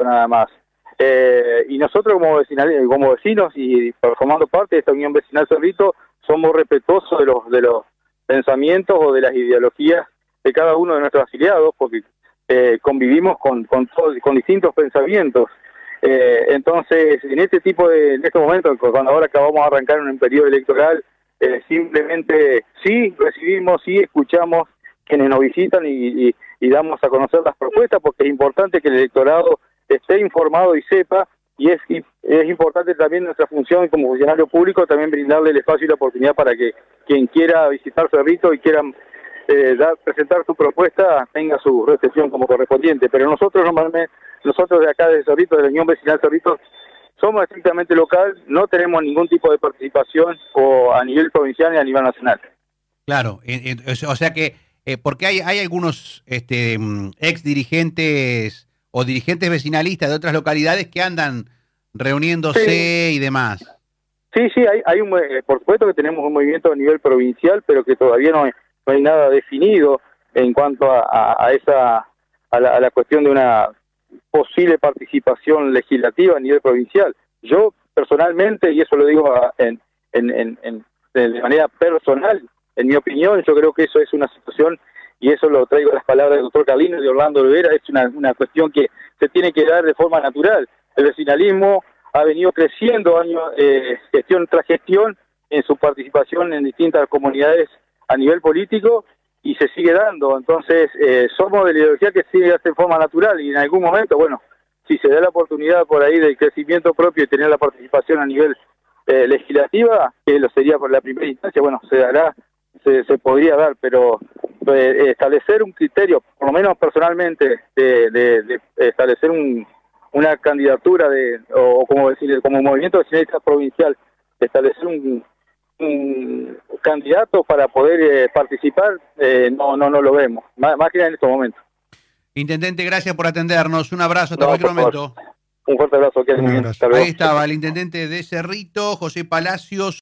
nada más. Eh, y nosotros como, vecinal, como vecinos y formando parte de esta Unión Vecinal Cerrito, somos respetuosos de los, de los pensamientos o de las ideologías de cada uno de nuestros afiliados, porque eh, convivimos con, con, con distintos pensamientos. Eh, entonces, en este tipo de, en estos momentos, cuando ahora acabamos de arrancar un periodo electoral, eh, simplemente sí recibimos, sí escuchamos quienes nos visitan y, y, damos a conocer las propuestas, porque es importante que el electorado esté informado y sepa, y es, es importante también nuestra función como funcionario público, también brindarle el espacio y la oportunidad para que quien quiera visitar Cerrito y quiera eh, dar, presentar su propuesta tenga su recepción como correspondiente. Pero nosotros normalmente, nosotros de acá de Cerrito, de la Unión Vecinal Cerrito, somos estrictamente local, no tenemos ningún tipo de participación o a nivel provincial ni a nivel nacional. Claro, o sea que, eh, porque hay, hay algunos este, mm, ex dirigentes o dirigentes vecinalistas de otras localidades que andan reuniéndose y demás. Sí, sí, hay, hay un, eh, por supuesto que tenemos un movimiento a nivel provincial, pero que todavía no, no hay nada definido en cuanto a, a, esa a la, a la, cuestión de una posible participación legislativa a nivel provincial. Yo personalmente, y eso lo digo en, en, en, de manera personal, en mi opinión, yo creo que eso es una situación, y eso lo traigo a las palabras del doctor Carlino y de Orlando Olivera, es una, una cuestión que se tiene que dar de forma natural. El vecinalismo ha venido creciendo año, eh, gestión tras gestión en su participación en distintas comunidades a nivel político y se sigue dando. Entonces, eh, somos de la ideología que sigue de forma natural y en algún momento, bueno, si se da la oportunidad por ahí del crecimiento propio y tener la participación a nivel eh, legislativa, que lo sería por la primera instancia, bueno, se dará, se, se podría dar, pero establecer un criterio, por lo menos personalmente, de, de, de establecer un, una candidatura de, o como decir, como movimiento vecinalista provincial, establecer un, un candidato para poder eh, participar, eh, no, no, no lo vemos, más, más, que en estos momentos. Intendente, gracias por atendernos. Un abrazo, hasta no, cualquier momento. Un fuerte abrazo. Ahí estaba el intendente de Cerrito, José Palacios.